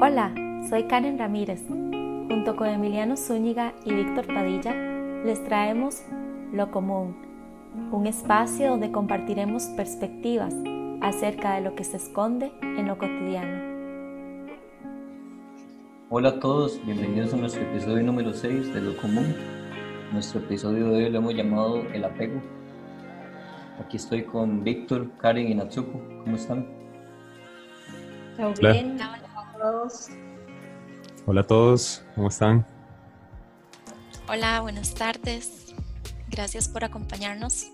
Hola, soy Karen Ramírez. Junto con Emiliano Zúñiga y Víctor Padilla, les traemos Lo Común, un espacio donde compartiremos perspectivas acerca de lo que se esconde en lo cotidiano. Hola a todos, bienvenidos a nuestro episodio número 6 de Lo Común. Nuestro episodio de hoy lo hemos llamado El Apego. Aquí estoy con Víctor, Karen y Natsuko. ¿Cómo están? Bien. Hola a todos, ¿cómo están? Hola, buenas tardes. Gracias por acompañarnos.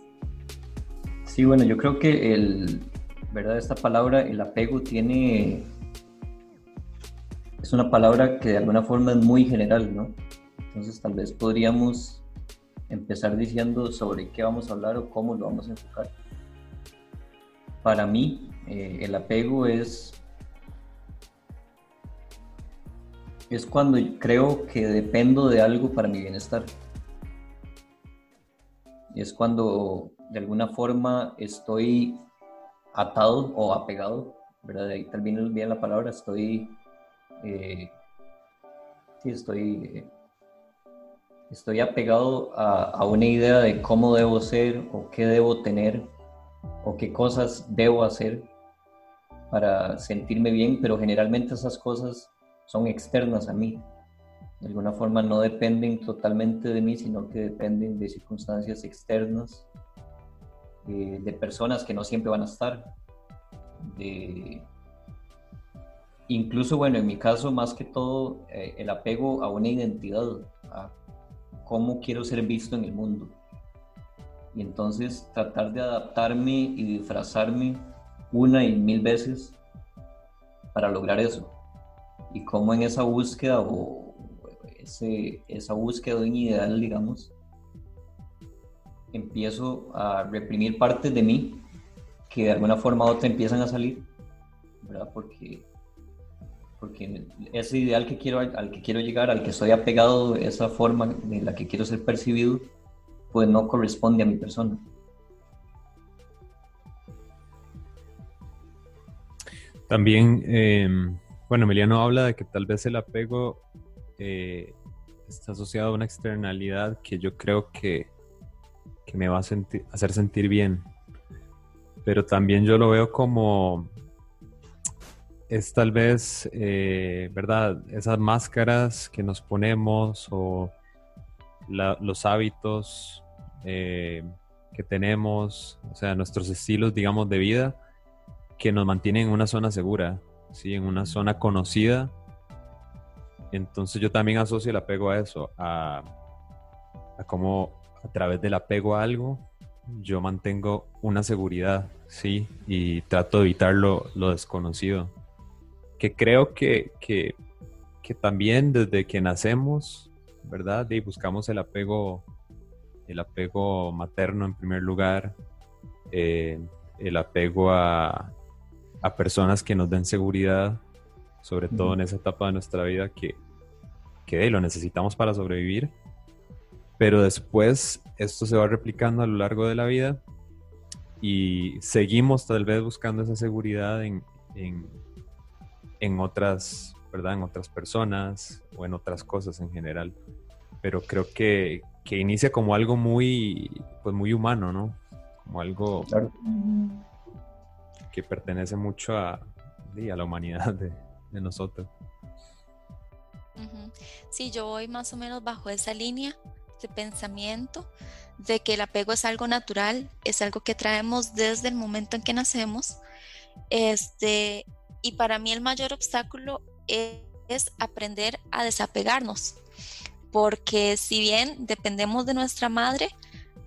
Sí, bueno, yo creo que el, ¿verdad? Esta palabra, el apego, tiene. Es una palabra que de alguna forma es muy general, ¿no? Entonces, tal vez podríamos empezar diciendo sobre qué vamos a hablar o cómo lo vamos a enfocar. Para mí, eh, el apego es es cuando creo que dependo de algo para mi bienestar. Es cuando de alguna forma estoy atado o apegado, ¿verdad? ahí también bien la palabra, estoy, eh, sí, estoy, estoy apegado a, a una idea de cómo debo ser o qué debo tener o qué cosas debo hacer para sentirme bien, pero generalmente esas cosas son externas a mí. De alguna forma no dependen totalmente de mí, sino que dependen de circunstancias externas, de, personas que no siempre van a estar, incluso, bueno, en mi caso, más que todo, eh, el apego a una identidad, a cómo quiero ser visto en el mundo. Y entonces tratar de adaptarme y disfrazarme una y mil veces para lograr eso y cómo en esa búsqueda o ese, esa búsqueda de un ideal, digamos, empiezo a reprimir partes de mí que de alguna forma u otra empiezan a salir, ¿verdad? Porque, porque ese ideal que quiero, al que quiero llegar, al que estoy apegado, esa forma de la que quiero ser percibido, pues no corresponde a mi persona. También eh, bueno, Emiliano habla de que tal vez el apego eh, está asociado a una externalidad que yo creo que, me va a hacer sentir bien. Pero también yo lo veo como es tal vez, eh, ¿verdad? Esas máscaras que nos ponemos o los hábitos eh, que tenemos, o sea, nuestros estilos, digamos, de vida, que nos mantienen en una zona segura. ¿Sí? en una zona conocida. Entonces yo también asocio el apego a eso, a, a cómo a través del apego a algo yo mantengo una seguridad, ¿sí? Y trato de evitar lo, desconocido. Que creo que, que, también desde que nacemos, ¿verdad? Y buscamos el apego, el apego materno en primer lugar, eh, el apego a, a personas que nos den seguridad, sobre todo en esa etapa de nuestra vida que, que lo necesitamos para sobrevivir. Pero después esto se va replicando a lo largo de la vida y seguimos tal vez buscando esa seguridad en, en, otras, ¿verdad? En otras personas o en otras cosas en general. Pero creo que, que inicia como algo muy, pues muy humano, ¿no? Como algo que pertenece mucho a, la humanidad de, nosotros. Sí, yo voy más o menos bajo esa línea de pensamiento de que el apego es algo natural, es algo que traemos desde el momento en que nacemos. Este, y para mí el mayor obstáculo es, es aprender a desapegarnos, porque si bien dependemos de nuestra madre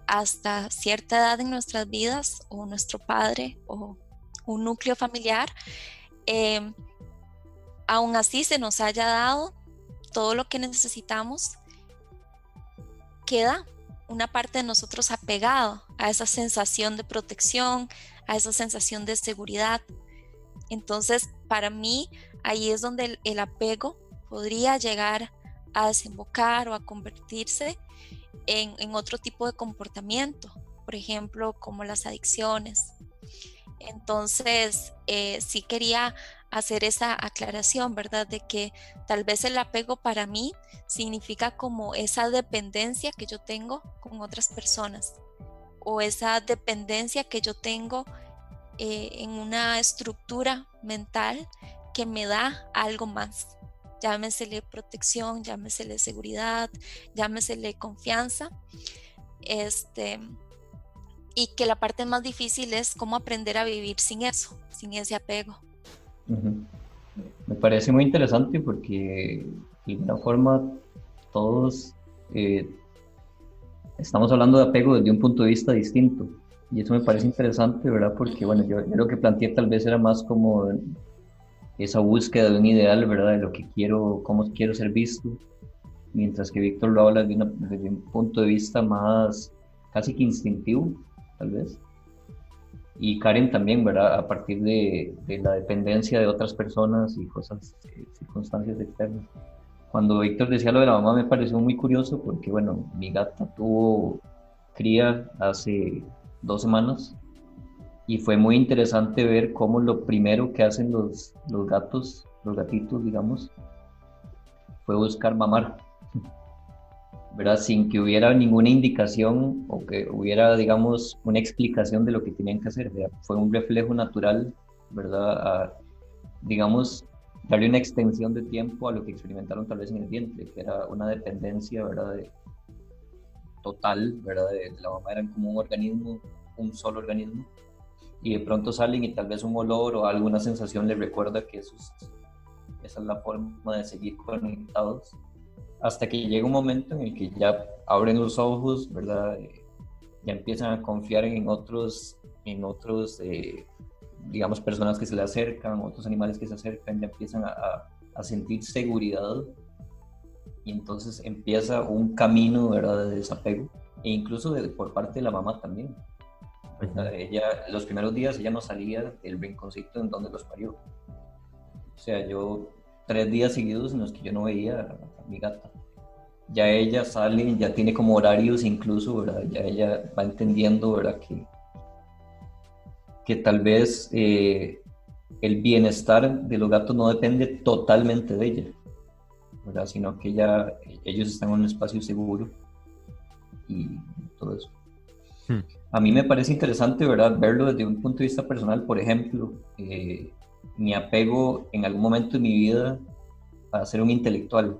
hasta cierta edad en nuestras vidas, o nuestro padre, o un núcleo familiar, em, aún así se nos haya dado todo lo que necesitamos, queda una parte de nosotros apegado a esa sensación de protección, a esa sensación de seguridad. Entonces, para mí, ahí es donde el, apego podría llegar a desembocar o a convertirse en, otro tipo de comportamiento, por ejemplo, como las adicciones, entonces, eh, sí quería hacer esa aclaración, ¿verdad? De que tal vez el apego para mí significa como esa dependencia que yo tengo con otras personas o esa dependencia que yo tengo eh, en una estructura mental que me da algo más. Llámesele protección, llámesele seguridad, llámesele confianza. Este, y que la parte más difícil es cómo aprender a vivir sin eso, sin ese apego. Me parece muy interesante porque de alguna forma todos eh, estamos hablando de apego desde un punto de vista distinto. Y eso me parece interesante, ¿verdad? Porque, bueno, yo, lo que planteé tal vez era más como esa búsqueda de un ideal, ¿verdad? De lo que quiero, cómo quiero ser visto. Mientras que Víctor lo habla desde, desde un punto de vista más casi que instintivo, tal vez. Y Karen también, ¿verdad? A partir de, la dependencia de otras personas y cosas, eh, circunstancias externas. Cuando Víctor decía lo de la mamá me pareció muy curioso porque, bueno, mi gata tuvo cría hace dos semanas y fue muy interesante ver cómo lo primero que hacen los, los gatos, los gatitos, digamos, fue buscar mamar. ¿Verdad? Sin que hubiera ninguna indicación o que hubiera, digamos, una explicación de lo que tenían que hacer. Fue un reflejo natural, ¿verdad? digamos, darle una extensión de tiempo a lo que experimentaron tal vez en el vientre, que era una dependencia, ¿verdad? Total, ¿verdad? De, la mamá eran como un organismo, un solo organismo, y de pronto salen y tal vez un olor o alguna sensación les recuerda que eso esa es la forma de seguir conectados hasta que llega un momento en el que ya abren los ojos, ¿verdad? Ya empiezan a confiar en otros, en otros, eh, digamos, personas que se le acercan, otros animales que se acercan, ya empiezan a, a, sentir seguridad y entonces empieza un camino, ¿verdad? De desapego e incluso por parte de la mamá también. Ella, los primeros días ella no salía del rinconcito en donde los parió. O sea, yo tres días seguidos en los que yo no veía a mi gata. Ya ella sale, ya tiene como horarios incluso, ¿verdad? Ya ella va entendiendo, ¿verdad? Que, que tal vez eh, el bienestar de los gatos no depende totalmente de ella, ¿verdad? Sino que ya, ellos están en un espacio seguro y todo eso. Hmm. A mí me parece interesante, ¿verdad? Verlo desde un punto de vista personal, por ejemplo, eh, mi apego en algún momento de mi vida a ser un intelectual.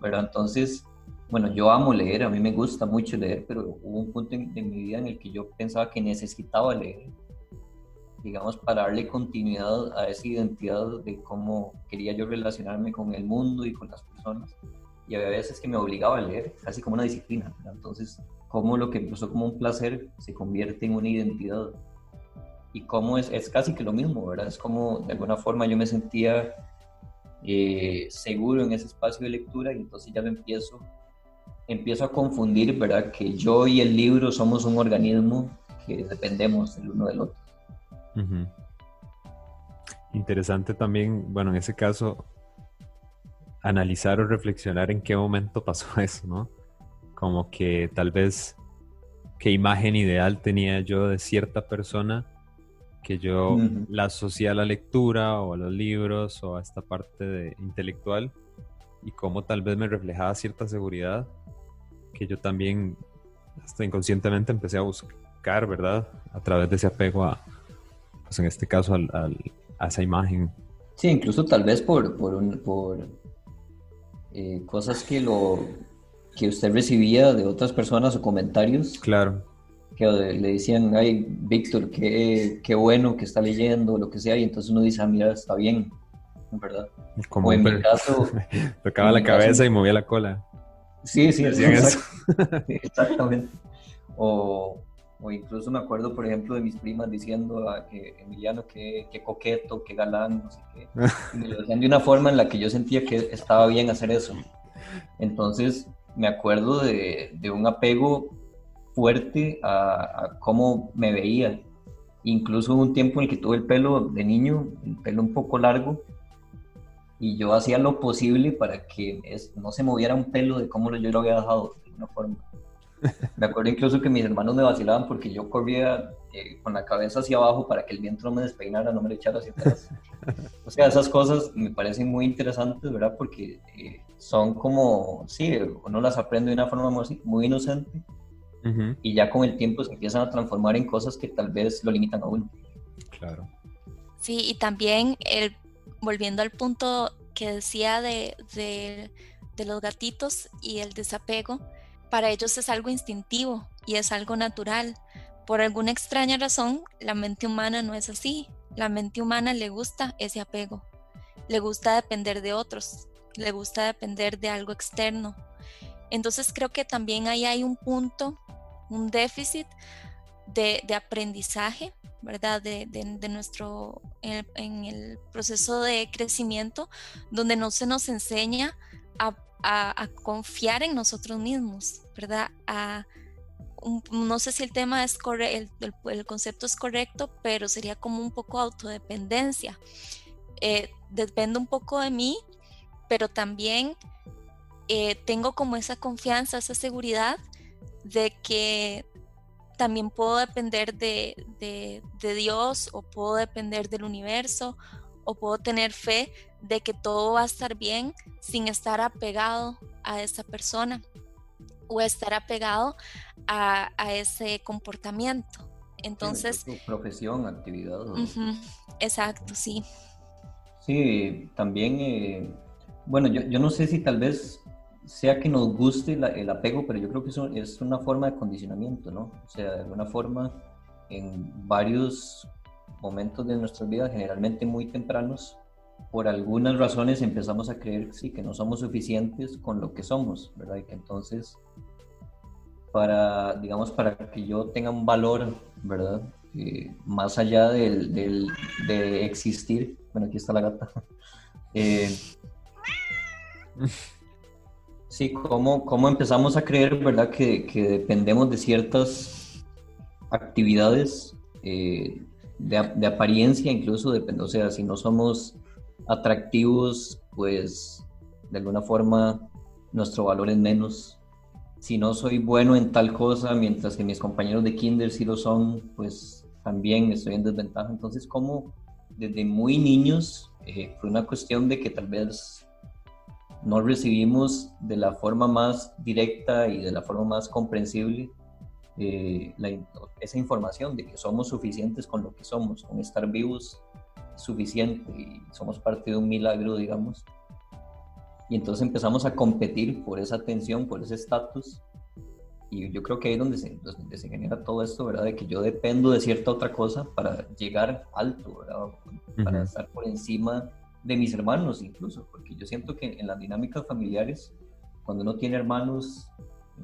Pero entonces, bueno, yo amo leer, a mí me gusta mucho leer, pero hubo un punto en, mi vida en el que yo pensaba que necesitaba leer, digamos, para darle continuidad a esa identidad de cómo quería yo relacionarme con el mundo y con las personas. Y había veces que me obligaba a leer, casi como una disciplina. Entonces, cómo lo que empezó como un placer se convierte en una identidad y cómo es, es casi que lo mismo, ¿verdad? Es como de alguna forma yo me sentía eh, seguro en ese espacio de lectura y entonces ya me empiezo, empiezo a confundir, ¿verdad? Que yo y el libro somos un organismo que dependemos el uno del otro. Interesante también, bueno, en ese caso, analizar o reflexionar en qué momento pasó eso, ¿no? Como que tal vez qué imagen ideal tenía yo de cierta persona que yo la asocié a la lectura o a los libros o a esta parte de intelectual y cómo tal vez me reflejaba cierta seguridad que yo también hasta inconscientemente empecé a buscar, ¿verdad? A través de ese apego a, pues en este caso, al, a esa imagen. Sí, incluso tal vez por, por, un, por eh, cosas que, lo, que usted recibía de otras personas o comentarios. Claro que le decían, ay, Víctor, qué, qué, bueno que está leyendo, lo que sea, y entonces uno dice, ah, mira, está bien, ¿verdad? Como en mi caso... Tocaba la cabeza y movía la cola. Sí, sí, sí exactamente. O, o, incluso me acuerdo, por ejemplo, de mis primas diciendo a que Emiliano, qué, qué coqueto, qué galán, no sé qué. Y me lo decían de una forma en la que yo sentía que estaba bien hacer eso. Entonces, me acuerdo de, de un apego fuerte a, cómo me veía. Incluso hubo un tiempo en el que tuve el pelo de niño, el pelo un poco largo, y yo hacía lo posible para que no se moviera un pelo de cómo yo lo había dejado, de alguna forma. Me acuerdo incluso que mis hermanos me vacilaban porque yo corría eh, con la cabeza hacia abajo para que el viento no me despeinara, no me le echara hacia atrás. O sea, esas cosas me parecen muy interesantes, ¿verdad? Porque eh, son como, sí, uno las aprende de una forma muy, muy inocente y ya con el tiempo se empiezan a transformar en cosas que tal vez lo limitan a uno. Claro. Sí, y también el, volviendo al punto que decía de, de, de los gatitos y el desapego, para ellos es algo instintivo y es algo natural. Por alguna extraña razón, la mente humana no es así. La mente humana le gusta ese apego, le gusta depender de otros, le gusta depender de algo externo. Entonces creo que también ahí hay un punto, un déficit de, aprendizaje, ¿verdad? De, nuestro, en, el proceso de crecimiento, donde no se nos enseña a, confiar en nosotros mismos, ¿verdad? No sé si el tema es correcto, el, concepto es correcto, pero sería como un poco autodependencia. Eh, depende un poco de mí, pero también eh, tengo como esa confianza, esa seguridad de que también puedo depender de, de, Dios o puedo depender del universo o puedo tener fe de que todo va a estar bien sin estar apegado a esa persona o estar apegado a, ese comportamiento. Entonces... profesión, actividad. exacto, sí. Sí, también, eh, bueno, yo, yo, no sé si tal vez sea que nos guste el apego, pero yo creo que eso es una forma de condicionamiento, ¿no? O sea, de alguna forma, en varios momentos de nuestra vida, generalmente muy tempranos, por algunas razones empezamos a creer sí, que no somos suficientes con lo que somos, ¿verdad? Y que entonces, para, digamos, para que yo tenga un valor, ¿verdad? Eh, más allá del, del, de existir, bueno, aquí está la gata, eh, sí, cómo, cómo, empezamos a creer, ¿verdad? Que, que dependemos de ciertas actividades eh, de, de, apariencia, incluso, depende, o sea, si no somos atractivos, pues de alguna forma nuestro valor es menos. Si no soy bueno en tal cosa, mientras que mis compañeros de kinder sí lo son, pues también estoy en desventaja. Entonces, como desde muy niños eh, fue una cuestión de que tal vez no recibimos de la forma más directa y de la forma más comprensible eh, esa información de que somos suficientes con lo que somos, con estar vivos suficiente y somos parte de un milagro, digamos. Y entonces empezamos a competir por esa atención, por ese estatus. Y yo creo que ahí es donde se, donde se genera todo esto, ¿verdad? De que yo dependo de cierta otra cosa para llegar alto, ¿verdad? Para estar por encima de mis hermanos incluso, porque yo siento que en las dinámicas familiares, cuando uno tiene hermanos,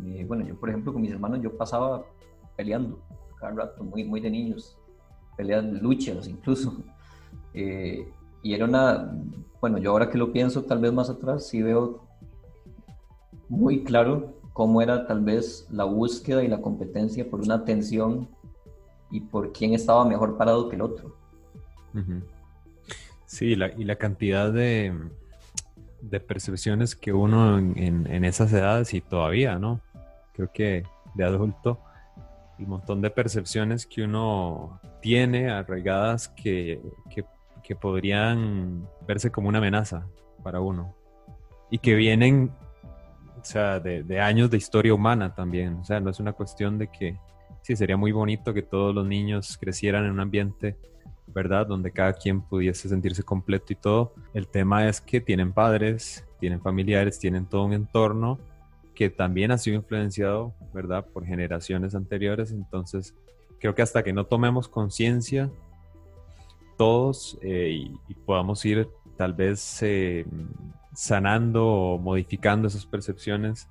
eh, bueno, yo por ejemplo con mis hermanos yo pasaba peleando cada rato, muy, muy de niños, peleas, luchas incluso, eh, y era una, bueno, yo ahora que lo pienso, tal vez más atrás, sí veo muy claro cómo era tal vez la búsqueda y la competencia por una atención y por quién estaba mejor parado que el otro. Sí, la, y la cantidad de, de percepciones que uno en, en, esas edades y todavía, ¿no? Creo que de adulto, el montón de percepciones que uno tiene arraigadas que, que que podrían verse como una amenaza para uno y que vienen o sea, de, años de historia humana también. O sea, no es una cuestión de que, sí, sería muy bonito que todos los niños crecieran en un ambiente, ¿verdad? Donde cada quien pudiese sentirse completo y todo. El tema es que tienen padres, tienen familiares, tienen todo un entorno que también ha sido influenciado, ¿verdad? Por generaciones anteriores. Entonces, creo que hasta que no tomemos conciencia todos eh, y, podamos ir tal vez eh, sanando o modificando esas percepciones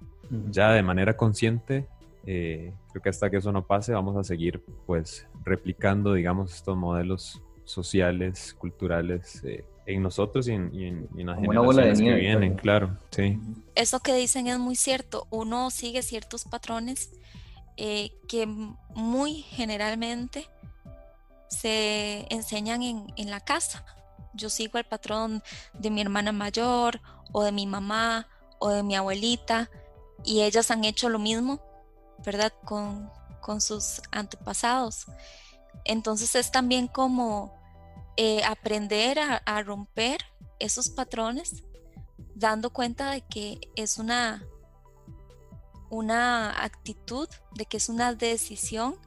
ya de manera consciente. Eh, creo que hasta que eso no pase vamos a seguir pues replicando digamos estos modelos sociales, culturales en nosotros y en, las generaciones que vienen, claro, sí. Eso que dicen es muy cierto, uno sigue ciertos patrones que muy generalmente se enseñan en, la casa. Yo sigo el patrón de mi hermana mayor o de mi mamá o de mi abuelita y ellas han hecho lo mismo ¿verdad? Con, con sus antepasados. Entonces es también como eh, aprender a, romper esos patrones, dando cuenta de que es una, una actitud, de que es una decisión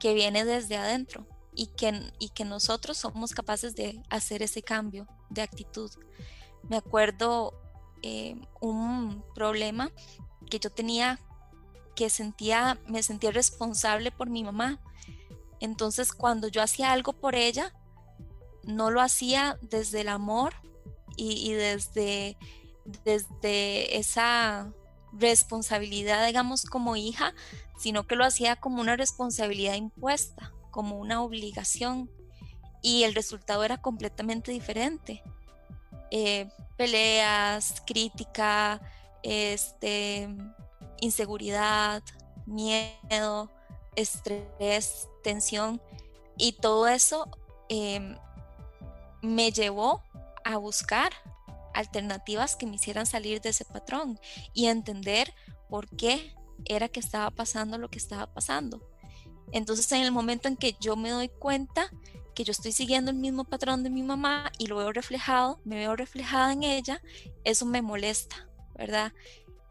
que viene desde adentro y que, y que nosotros somos capaces de hacer ese cambio de actitud. Me acuerdo eh, un problema que yo tenía que sentía, me sentía responsable por mi mamá. Entonces cuando yo hacía algo por ella, no lo hacía desde el amor y, desde, desde esa responsabilidad, digamos, como hija, sino que lo hacía como una responsabilidad impuesta, como una obligación. Y el resultado era completamente diferente. Eh, peleas, crítica, este, inseguridad, miedo, estrés, tensión y todo eso em, me llevó a buscar alternativas que me hicieran salir de ese patrón y entender por qué era que estaba pasando lo que estaba pasando. Entonces en el momento en que yo me doy cuenta que yo estoy siguiendo el mismo patrón de mi mamá y lo veo reflejado, me veo reflejada en ella, eso me molesta, ¿verdad?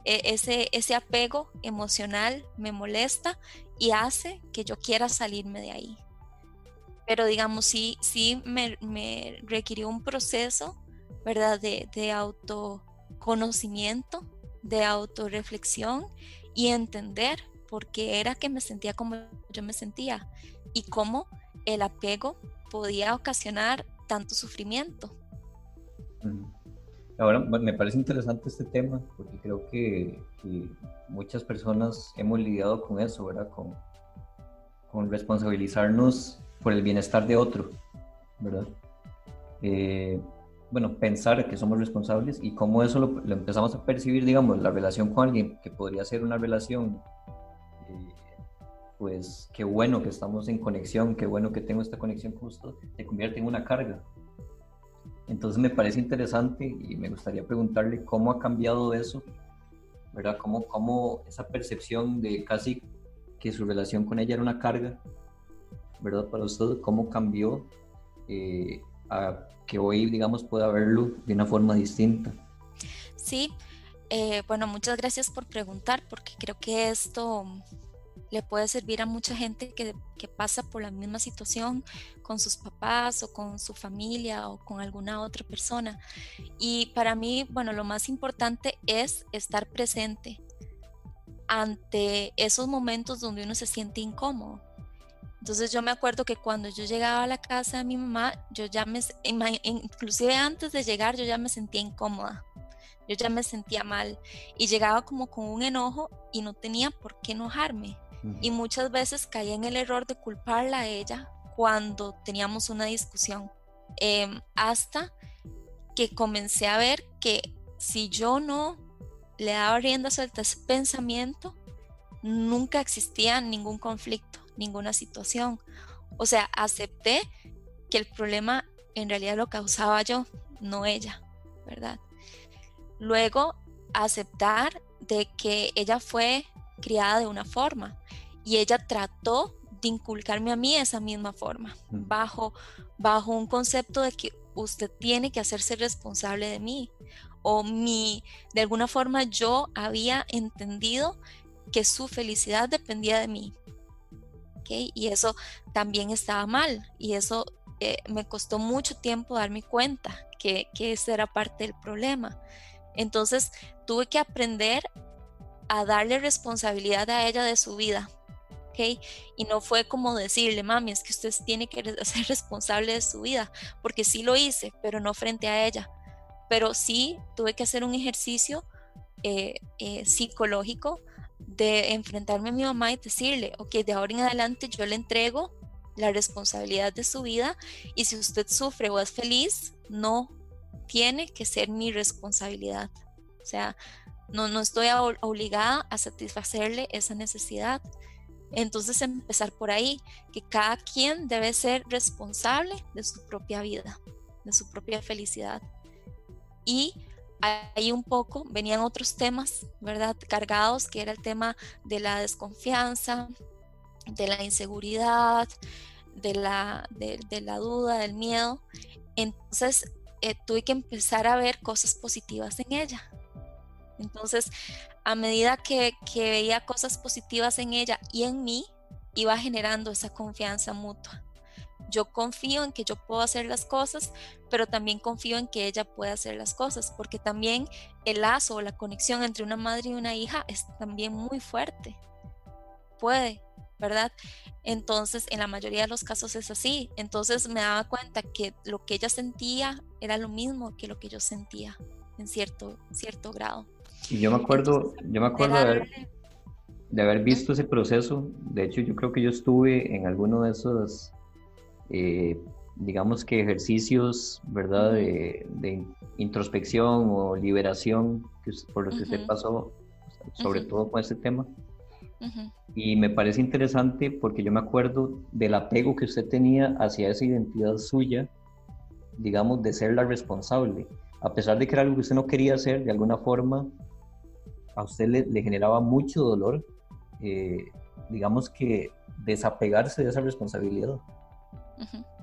E, ese, ese apego emocional me molesta y hace que yo quiera salirme de ahí. Pero digamos, sí, sí me, me requirió un proceso, ¿verdad? De, de autoconocimiento, de autorreflexión y entender por qué era que me sentía como yo me sentía y cómo el apego podía ocasionar tanto sufrimiento. Ahora, me parece interesante este tema porque creo que, muchas personas hemos lidiado con eso, ¿verdad? Con, con responsabilizarnos por el bienestar de otro, ¿verdad? Eh, bueno, pensar que somos responsables y cómo eso lo, empezamos a percibir, digamos, la relación con alguien que podría ser una relación, eh, pues qué bueno que estamos en conexión, qué bueno que tengo esta conexión justo, se convierte en una carga, entonces me parece interesante y me gustaría preguntarle cómo ha cambiado eso, ¿verdad? Cómo, cómo esa percepción de casi que su relación con ella era una carga, ¿verdad? Para usted, ¿cómo cambió eh, que hoy, digamos, pueda verlo de una forma distinta? Sí, eh, bueno, muchas gracias por preguntar, porque creo que esto le puede servir a mucha gente que, pasa por la misma situación con sus papás o con su familia o con alguna otra persona. Y para mí, bueno, lo más importante es estar presente ante esos momentos donde uno se siente incómodo. Entonces yo me acuerdo que cuando yo llegaba a la casa de mi mamá, yo ya me, inclusive antes de llegar, yo ya me sentía incómoda. Yo ya me sentía mal y llegaba como con un enojo y no tenía por qué enojarme y muchas veces caía en el error de culparla a ella cuando teníamos una discusión. Em, hasta que comencé a ver que si yo no le daba rienda suelta a ese pensamiento, nunca existía ningún conflicto, ninguna situación. O sea, acepté que el problema en realidad lo causaba yo, no ella, ¿verdad? Luego, aceptar de que ella fue criada de una forma y ella trató de inculcarme a mí esa misma forma, bajo, bajo un concepto de que usted tiene que hacerse responsable de mí o mi, de alguna forma yo había entendido que su felicidad dependía de mí. ¿Okay? Y eso también estaba mal y eso eh, me costó mucho tiempo darme cuenta que, que ese era parte del problema. Entonces tuve que aprender a darle responsabilidad a ella de su vida, y no fue como decirle, mami, es que usted tiene que ser responsable de su vida, porque sí lo hice, pero no frente a ella. Pero sí tuve que hacer un ejercicio eh, eh, psicológico de enfrentarme a mi mamá y decirle, ok, de ahora en adelante yo le entrego la responsabilidad de su vida y si usted sufre o es feliz, no tiene que ser mi responsabilidad. O sea, no, no estoy obligada a satisfacerle esa necesidad. Entonces empezar por ahí, que cada quien debe ser responsable de su propia vida, de su propia felicidad. Y ahí un poco venían otros temas, ¿verdad? Cargados, que era el tema de la desconfianza, de la inseguridad, de la, de, la duda, del miedo. Entonces, eh, tuve que empezar a ver cosas positivas en ella. Entonces, a medida que, que veía cosas positivas en ella y en mí, iba generando esa confianza mutua. Yo confío en que yo puedo hacer las cosas, pero también confío en que ella puede hacer las cosas, porque también el lazo o la conexión entre una madre y una hija es también muy fuerte. Puede, ¿verdad? Entonces, en la mayoría de los casos es así. Entonces me daba cuenta que lo que ella sentía era lo mismo que lo que yo sentía en cierto, cierto grado. Y yo me acuerdo, yo me acuerdo de haber, de haber visto ese proceso. De hecho, yo creo que yo estuve en alguno de esos eh, digamos que ejercicios, ¿verdad? De, introspección o liberación que, por los que usted pasó, sobre todo con este tema. Y me parece interesante porque yo me acuerdo del apego que usted tenía hacia esa identidad suya, digamos, de ser la responsable. A pesar de que era algo que usted no quería hacer, de alguna forma, a usted le, generaba mucho dolor, eh, digamos que desapegarse de esa responsabilidad.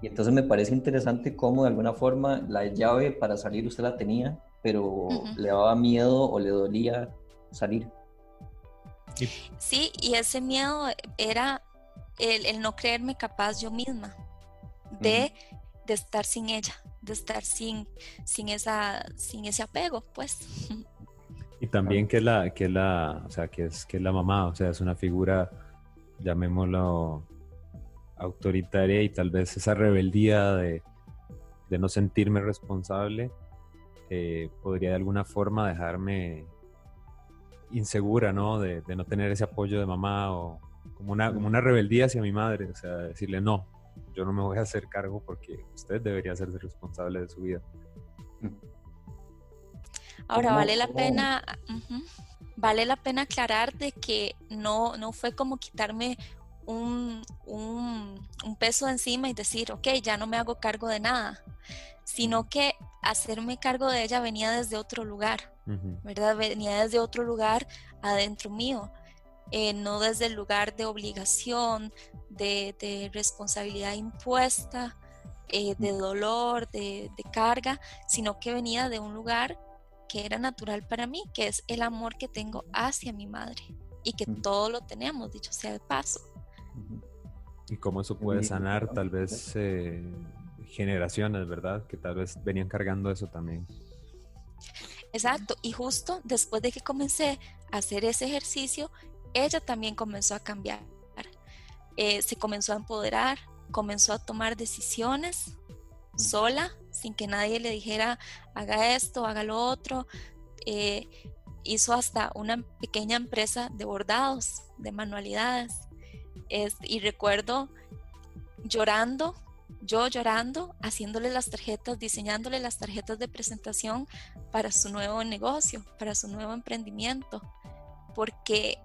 Y entonces me parece interesante cómo de alguna forma la llave para salir usted la tenía, pero le daba miedo o le dolía salir. Sí, y ese miedo era el, no creerme capaz yo misma de, de, estar sin ella, de estar sin, sin, esa, sin ese apego, pues. Y también que la, que la, o sea, que es, que es la mamá, o sea, es una figura, llamémoslo, autoritaria y tal vez esa rebeldía de, no sentirme responsable eh, podría de alguna forma dejarme insegura, ¿no? De, no tener ese apoyo de mamá o como una, como una rebeldía hacia mi madre, o sea, decirle no, yo no me voy a hacer cargo porque usted debería hacerse responsable de su vida. Ahora vale la pena, vale la pena aclarar de que no, no fue como quitarme un, un, peso encima y decir, ok, ya no me hago cargo de nada, sino que hacerme cargo de ella venía desde otro lugar, ¿verdad? Venía desde otro lugar adentro mío, eh, no desde el lugar de obligación, de, responsabilidad impuesta, eh, de dolor, de, de carga, sino que venía de un lugar que era natural para mí, que es el amor que tengo hacia mi madre y que todo lo tenemos, dicho sea de paso. Y cómo eso puede sanar tal vez eh, generaciones, ¿verdad? Que tal vez venían cargando eso también. Exacto, y justo después de que comencé a hacer ese ejercicio, ella también comenzó a cambiar. Eh, se comenzó a empoderar, comenzó a tomar decisiones sola, sin que nadie le dijera, haga esto, haga lo otro. Eh, hizo hasta una pequeña empresa de bordados, de manualidades y recuerdo llorando, yo llorando, haciéndole las tarjetas, diseñándole las tarjetas de presentación para su nuevo negocio, para su nuevo emprendimiento, porque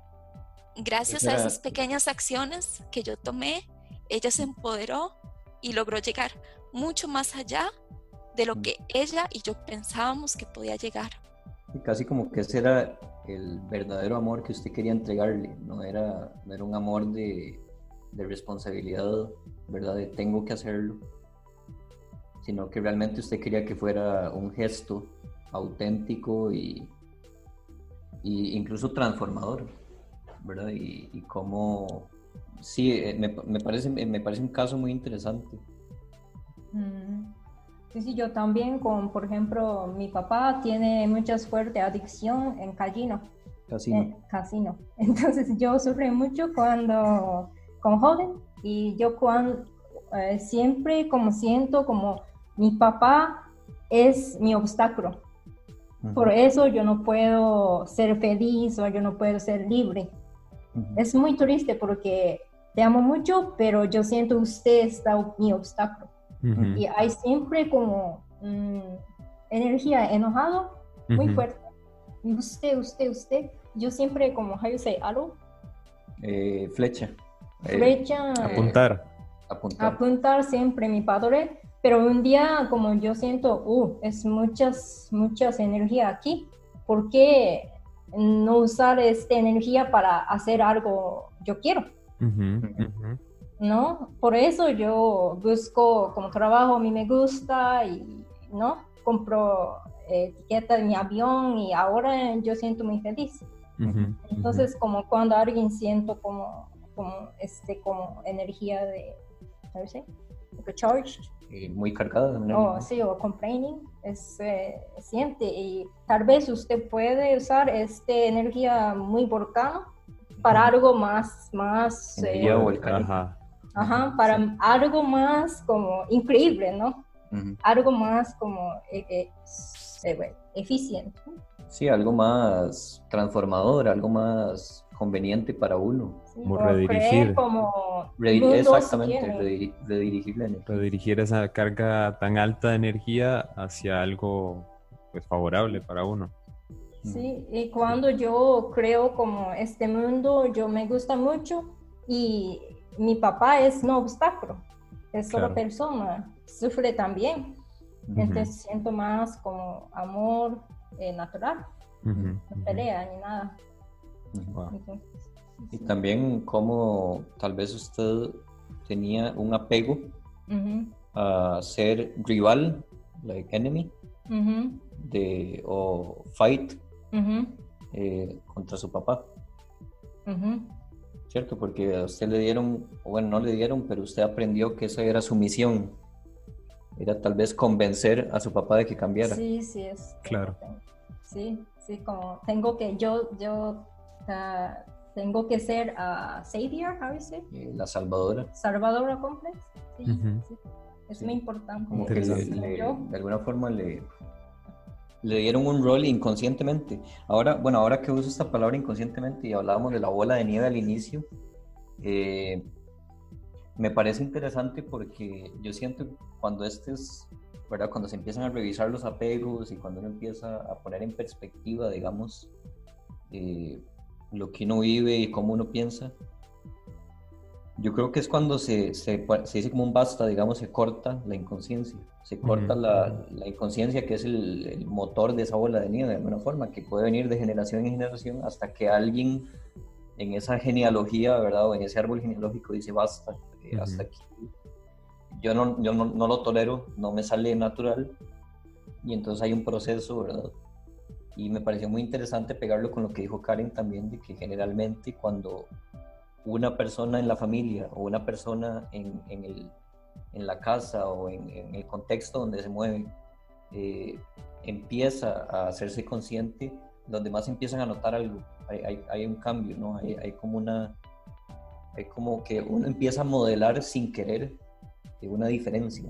gracias a esas pequeñas acciones que yo tomé, ella se empoderó y logró llegar mucho más allá de lo mm. que ella y yo pensábamos que podía llegar. casi como que ese era el verdadero amor que usted quería entregarle, no era, era un amor de, de responsabilidad, ¿verdad? De tengo que hacerlo, sino que realmente usted quería que fuera un gesto auténtico y, y incluso transformador, ¿verdad? Y, y cómo, sí, eh, me, me, parece, me parece un caso muy interesante. Mm. Sí, sí, yo también con, por ejemplo, mi papá tiene mucha fuerte adicción en casino. Casino. casino. Entonces yo sufrí mucho cuando, con joven, y yo cuando, eh, siempre como siento como mi papá es mi obstáculo. Por eso yo no puedo ser feliz o yo no puedo ser libre. Es muy triste porque te amo mucho, pero yo siento usted está mi obstáculo. Y hay siempre como mm, energía enojado muy fuerte. Y usted, usted, usted, yo siempre como, how you say, algo? flecha. Flecha. apuntar. apuntar. Apuntar siempre mi padre, pero un día como yo siento, uh, es muchas, muchas energía aquí, ¿por qué no usar esta energía para hacer algo yo quiero? ¿No? Por eso yo busco como trabajo, a mí me gusta y, ¿no? Compro etiqueta de mi avión y ahora yo siento muy feliz. Entonces, como cuando alguien siento como, como, este, como energía de, ¿sabes? Charged. muy cargada. ¿no? sí, o complaining, es, eh, siente y tal vez usted puede usar esta energía muy volcano para algo más, más... Eh, ajá. Para algo más como increíble, ¿no? Algo más como eh, eficiente. Sí, algo más transformador, algo más conveniente para uno. como redirigir. Como exactamente, redirigir, Redirigir esa carga tan alta de energía hacia algo pues, favorable para uno. Sí, y cuando yo creo como este mundo, yo me gusta mucho y mi papá es no obstáculo, es solo persona, sufre también. Entonces siento más como amor eh, natural, no pelea ni nada. y también como tal vez usted tenía un apego a ser rival, like enemy, de, o fight eh, contra su papá. ¿Cierto? Porque a usted le dieron, bueno, no le dieron, pero usted aprendió que esa era su misión era tal vez convencer a su papá de que cambiara. Sí, sí, es. Claro. Sí, sí, como tengo que, yo, yo tengo que ser uh, savior, how is eh, La salvadora. Salvadora complex. Sí, sí. Es muy importante. Como que de alguna forma le, le dieron un rol inconscientemente. Ahora, bueno, ahora que uso esta palabra inconscientemente y hablábamos de la bola de nieve al inicio, eh, me parece interesante porque yo siento cuando este es, ¿verdad? Cuando se empiezan a revisar los apegos y cuando uno empieza a poner en perspectiva, digamos, eh, lo que uno vive y cómo uno piensa, yo creo que es cuando se, se, se dice como un basta, digamos, se corta la inconsciencia, se corta la, la, inconsciencia que es el, el, motor de esa bola de nieve de alguna forma, que puede venir de generación en generación hasta que alguien en esa genealogía, ¿verdad? O en ese árbol genealógico dice basta, hasta aquí. Yo, no, yo no, no, lo tolero, no me sale natural y entonces hay un proceso, ¿verdad? Y me pareció muy interesante pegarlo con lo que dijo Karen también, de que generalmente cuando una persona en la familia o una persona en, en, el, en la casa o en, en, el contexto donde se mueve eh, empieza a hacerse consciente, los demás empiezan a notar algo, hay, hay, hay un cambio, ¿no? Hay, hay como una, es como que uno empieza a modelar sin querer una diferencia.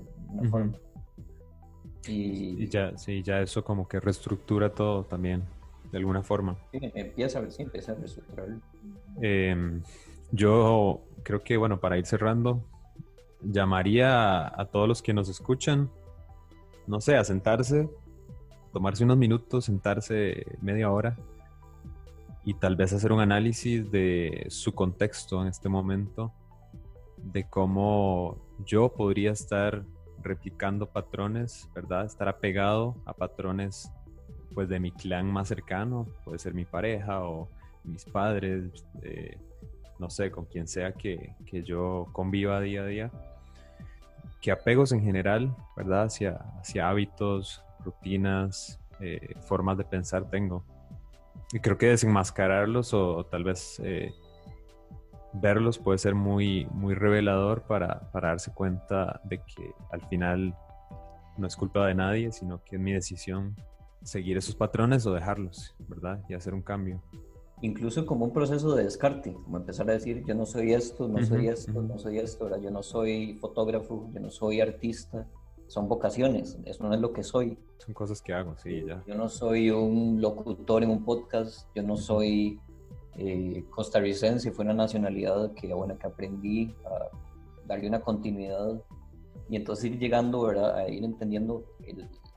Y, ya, sí, ya eso como que reestructura todo también, de alguna forma. Sí, empieza a ver, sí, empieza a reestructurar. Em, yo creo que, bueno, para ir cerrando, llamaría a, todos los que nos escuchan, no sé, a sentarse, tomarse unos minutos, sentarse media hora y tal vez hacer un análisis de su contexto en este momento, de cómo yo podría estar replicando patrones, ¿verdad? Estar apegado a patrones pues de mi clan más cercano, puede ser mi pareja o mis padres, eh, no sé, con quien sea que, que, yo conviva día a día. Que apegos en general, ¿verdad? Hacia, hábitos, rutinas, eh, formas de pensar tengo. Y creo que desenmascararlos o, tal vez eh, verlos puede ser muy, muy revelador para, para, darse cuenta de que al final no es culpa de nadie, sino que es mi decisión seguir esos patrones o dejarlos, ¿verdad? Y hacer un cambio. Incluso como un proceso de descarte, como empezar a decir, yo no soy esto, no soy esto, no soy esto, yo no soy fotógrafo, yo no soy artista, son vocaciones, eso no es lo que soy. Son cosas que hago, sí, ya. Yo no soy un locutor en un podcast, yo no soy eh, costarricense, fue una nacionalidad que, bueno, que aprendí a darle una continuidad y entonces ir llegando, ¿verdad? A ir entendiendo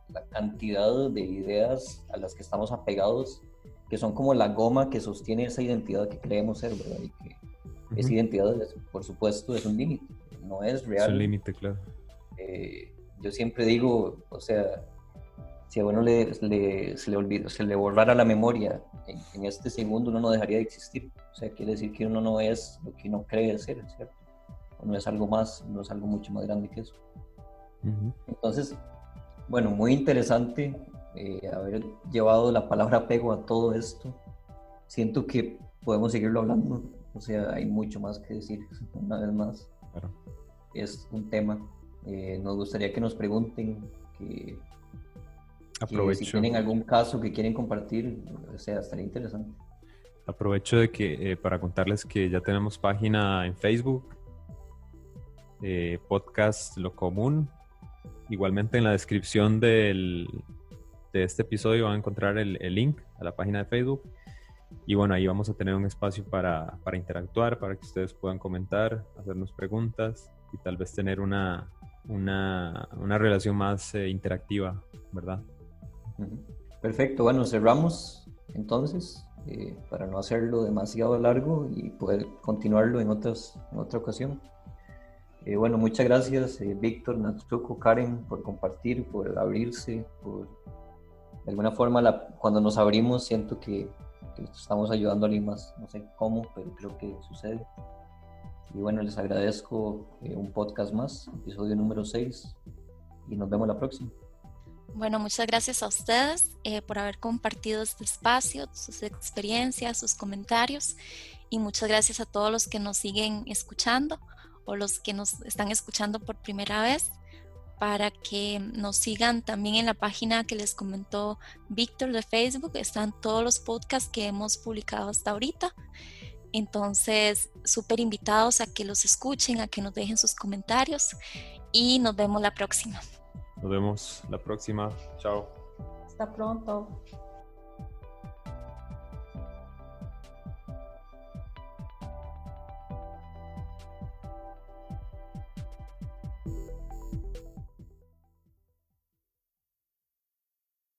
la cantidad de ideas a las que estamos apegados, que son como la goma que sostiene esa identidad que creemos ser, ¿verdad? Y que esa identidad, por supuesto, es un límite, no es real. Es un límite, claro. Eh, yo siempre digo, o sea, si a uno le, se, le olvida, se le borrara la memoria en, este segundo, uno no dejaría de existir. O sea, quiere decir que uno no es lo que uno cree ser, ¿cierto? no es algo más, no es algo mucho más grande que eso. Entonces, bueno, muy interesante eh, haber llevado la palabra apego a todo esto. Siento que podemos seguirlo hablando, o sea, hay mucho más que decir, una vez más. Es un tema. Eh, nos gustaría que nos pregunten, que, si tienen algún caso que quieren compartir, o sea, estaría interesante. Aprovecho de que eh, para contarles que ya tenemos página en Facebook, podcast Lo Común. Igualmente en la descripción del, de este episodio van a encontrar el, link a la página de Facebook. Y bueno, ahí vamos a tener un espacio para, para, interactuar, para que ustedes puedan comentar, hacernos preguntas y tal vez tener una, una, una relación más eh, interactiva, ¿verdad? Perfecto, bueno, cerramos entonces eh, para no hacerlo demasiado largo y poder continuarlo en, otras, en otra ocasión. Eh, bueno, muchas gracias Víctor, Natsuko, Karen por compartir, por abrirse, por de alguna forma la, cuando nos abrimos siento que, estamos ayudando a alguien más, no sé cómo, pero creo que sucede. Y bueno, les agradezco eh, un podcast más, episodio número 6, y nos vemos la próxima. Bueno, muchas gracias a ustedes eh, por haber compartido este espacio, sus experiencias, sus comentarios, y muchas gracias a todos los que nos siguen escuchando o los que nos están escuchando por primera vez para que nos sigan también en la página que les comentó Víctor de Facebook. Están todos los podcasts que hemos publicado hasta ahorita. Entonces, súper invitados a que los escuchen, a que nos dejen sus comentarios y nos vemos la próxima. Nos vemos la próxima. Chao. Hasta pronto.